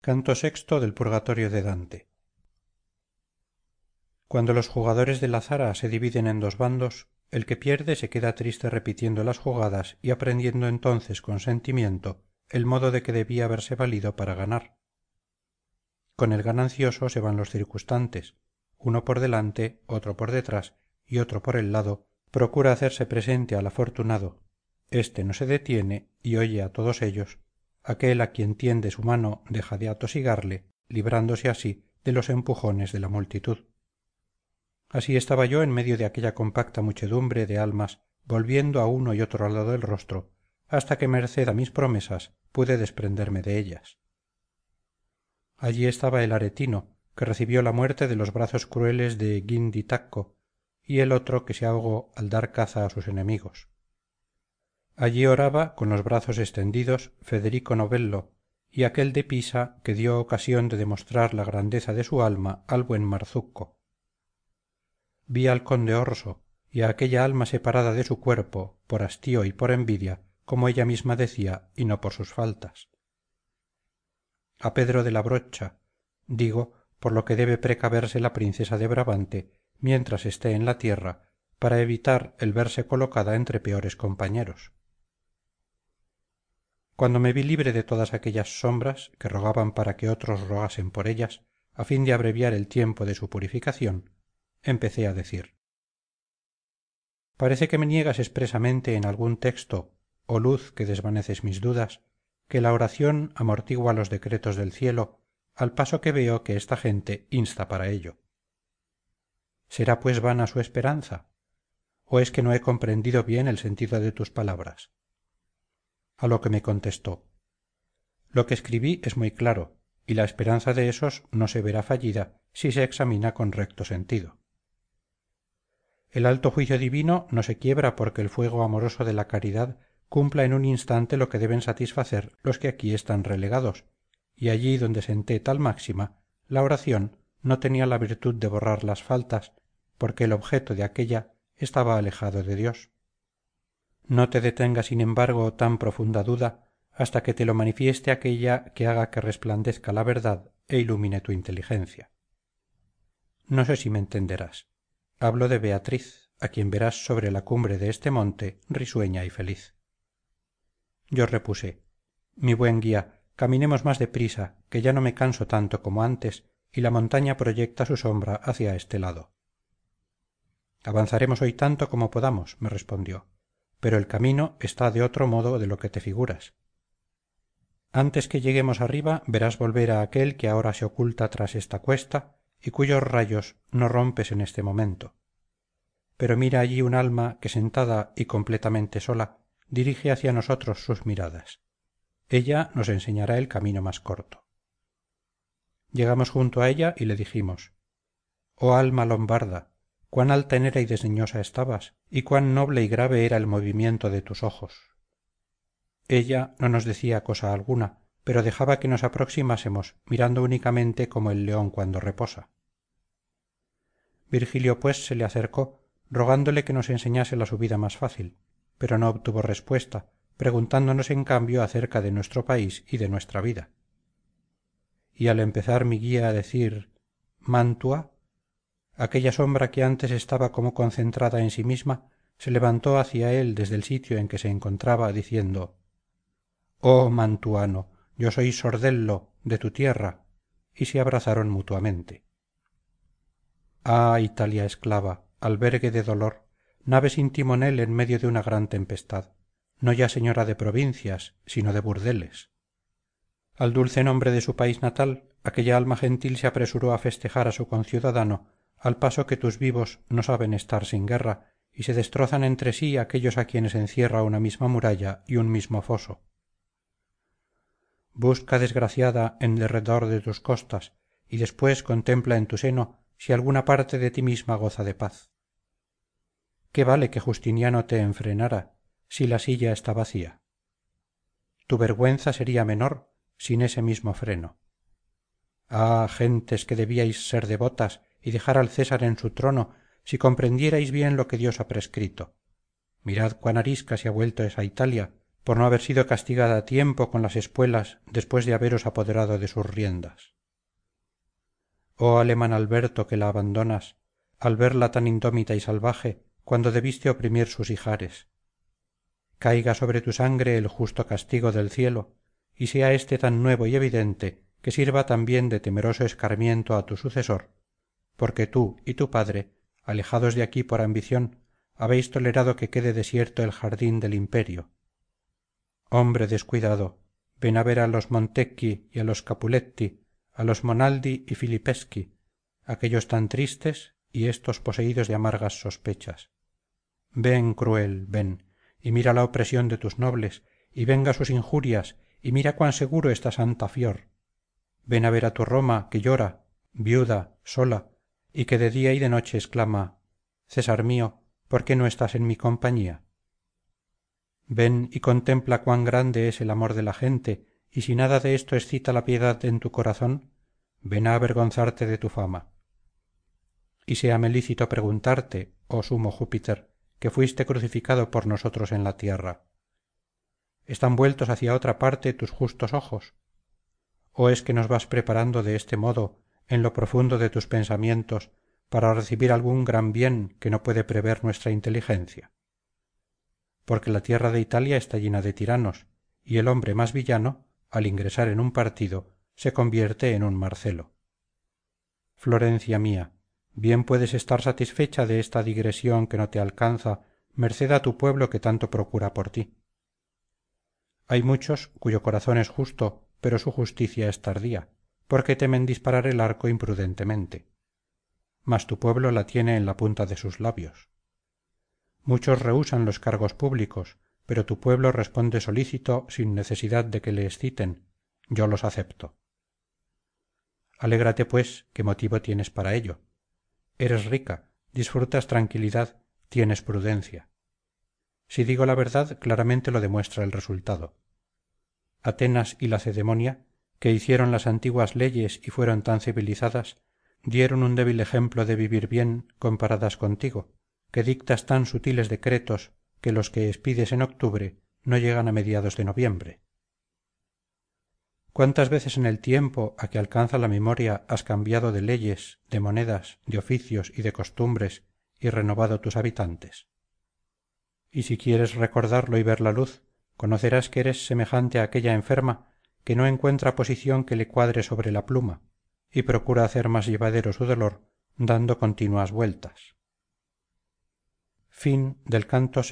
canto sexto del purgatorio de dante. Cuando los jugadores de la zara se dividen en dos bandos el que pierde se queda triste repitiendo las jugadas y aprendiendo entonces con sentimiento el modo de que debía haberse valido para ganar. Con el ganancioso se van los circunstantes. Uno por delante otro por detrás y otro por el lado procura hacerse presente al afortunado. Éste no se detiene y oye a todos ellos aquel a quien tiende su mano deja de atosigarle librándose así de los empujones de la multitud. Así estaba yo en medio de aquella compacta muchedumbre de almas volviendo a uno y otro lado el rostro hasta que merced a mis promesas pude desprenderme de ellas. Allí estaba el aretino que recibió la muerte de los brazos crueles de guindy tacco y el otro que se ahogó al dar caza a sus enemigos allí oraba con los brazos extendidos federico novello y aquel de pisa que dio ocasión de demostrar la grandeza de su alma al buen marzucco. Vi al conde orso y a aquella alma separada de su cuerpo por hastío y por envidia como ella misma decía y no por sus faltas. A pedro de la brocha digo por lo que debe precaverse la princesa de brabante mientras esté en la tierra para evitar el verse colocada entre peores compañeros cuando me vi libre de todas aquellas sombras que rogaban para que otros rogasen por ellas a fin de abreviar el tiempo de su purificación empecé a decir. Parece que me niegas expresamente en algún texto oh luz que desvaneces mis dudas que la oración amortigua los decretos del cielo al paso que veo que esta gente insta para ello. Será pues vana su esperanza o es que no he comprendido bien el sentido de tus palabras a lo que me contestó. Lo que escribí es muy claro y la esperanza de ésos no se verá fallida si se examina con recto sentido. El alto juicio divino no se quiebra porque el fuego amoroso de la caridad cumpla en un instante lo que deben satisfacer los que aquí están relegados y allí donde senté tal máxima la oración no tenía la virtud de borrar las faltas porque el objeto de aquella estaba alejado de dios no te detenga sin embargo tan profunda duda hasta que te lo manifieste aquella que haga que resplandezca la verdad e ilumine tu inteligencia. No sé si me entenderás. Hablo de beatriz a quien verás sobre la cumbre de este monte risueña y feliz. Yo repuse mi buen guía caminemos más de prisa que ya no me canso tanto como antes y la montaña proyecta su sombra hacia este lado avanzaremos hoy tanto como podamos me respondió pero el camino está de otro modo de lo que te figuras. Antes que lleguemos arriba verás volver a aquel que ahora se oculta tras esta cuesta y cuyos rayos no rompes en este momento. Pero mira allí un alma que sentada y completamente sola dirige hacia nosotros sus miradas. Ella nos enseñará el camino más corto. Llegamos junto a ella y le dijimos oh alma lombarda cuán altanera y desdeñosa estabas y cuán noble y grave era el movimiento de tus ojos. Ella no nos decía cosa alguna pero dejaba que nos aproximásemos mirando únicamente como el león cuando reposa. Virgilio pues se le acercó rogándole que nos enseñase la subida más fácil pero no obtuvo respuesta preguntándonos en cambio acerca de nuestro país y de nuestra vida. Y al empezar mi guía a decir mantua aquella sombra que antes estaba como concentrada en sí misma se levantó hacia él desde el sitio en que se encontraba diciendo oh mantuano yo soy sordello de tu tierra y se abrazaron mutuamente. Ah italia esclava albergue de dolor nave sin timonel en medio de una gran tempestad no ya señora de provincias sino de burdeles. Al dulce nombre de su país natal aquella alma gentil se apresuró a festejar a su conciudadano al paso que tus vivos no saben estar sin guerra y se destrozan entre sí aquellos a quienes encierra una misma muralla y un mismo foso. Busca desgraciada en derredor de tus costas y después contempla en tu seno si alguna parte de ti misma goza de paz. Qué vale que justiniano te enfrenara si la silla está vacía tu vergüenza sería menor sin ese mismo freno. Ah gentes que debíais ser devotas y dejar al césar en su trono si comprendierais bien lo que dios ha prescrito. Mirad cuán arisca se ha vuelto esa italia por no haber sido castigada a tiempo con las espuelas después de haberos apoderado de sus riendas. Oh alemán alberto que la abandonas al verla tan indómita y salvaje cuando debiste oprimir sus ijares. Caiga sobre tu sangre el justo castigo del cielo y sea éste tan nuevo y evidente que sirva también de temeroso escarmiento a tu sucesor porque tú y tu padre alejados de aquí por ambición habéis tolerado que quede desierto el jardín del imperio. Hombre descuidado ven a ver a los montecchi y a los capuletti a los monaldi y filipeschi aquéllos tan tristes y éstos poseídos de amargas sospechas. Ven cruel ven y mira la opresión de tus nobles y venga sus injurias y mira cuán seguro está santa fior. Ven a ver a tu roma que llora viuda sola y que de día y de noche exclama césar mío por qué no estás en mi compañía ven y contempla cuán grande es el amor de la gente y si nada de esto excita la piedad en tu corazón ven a avergonzarte de tu fama. Y séame lícito preguntarte oh sumo júpiter que fuiste crucificado por nosotros en la tierra. Están vueltos hacia otra parte tus justos ojos o es que nos vas preparando de este modo en lo profundo de tus pensamientos para recibir algún gran bien que no puede prever nuestra inteligencia. Porque la tierra de italia está llena de tiranos y el hombre más villano al ingresar en un partido se convierte en un marcelo. Florencia mía bien puedes estar satisfecha de esta digresión que no te alcanza merced a tu pueblo que tanto procura por ti. Hay muchos cuyo corazón es justo pero su justicia es tardía porque temen disparar el arco imprudentemente mas tu pueblo la tiene en la punta de sus labios. Muchos rehúsan los cargos públicos pero tu pueblo responde solícito sin necesidad de que le exciten. Yo los acepto. Alégrate pues qué motivo tienes para ello eres rica disfrutas tranquilidad tienes prudencia. Si digo la verdad claramente lo demuestra el resultado. Atenas y lacedemonia que hicieron las antiguas leyes y fueron tan civilizadas dieron un débil ejemplo de vivir bien comparadas contigo que dictas tan sutiles decretos que los que expides en octubre no llegan a mediados de noviembre. Cuántas veces en el tiempo a que alcanza la memoria has cambiado de leyes de monedas de oficios y de costumbres y renovado tus habitantes y si quieres recordarlo y ver la luz conocerás que eres semejante a aquella enferma que no encuentra posición que le cuadre sobre la pluma y procura hacer más llevadero su dolor dando continuas vueltas. Canto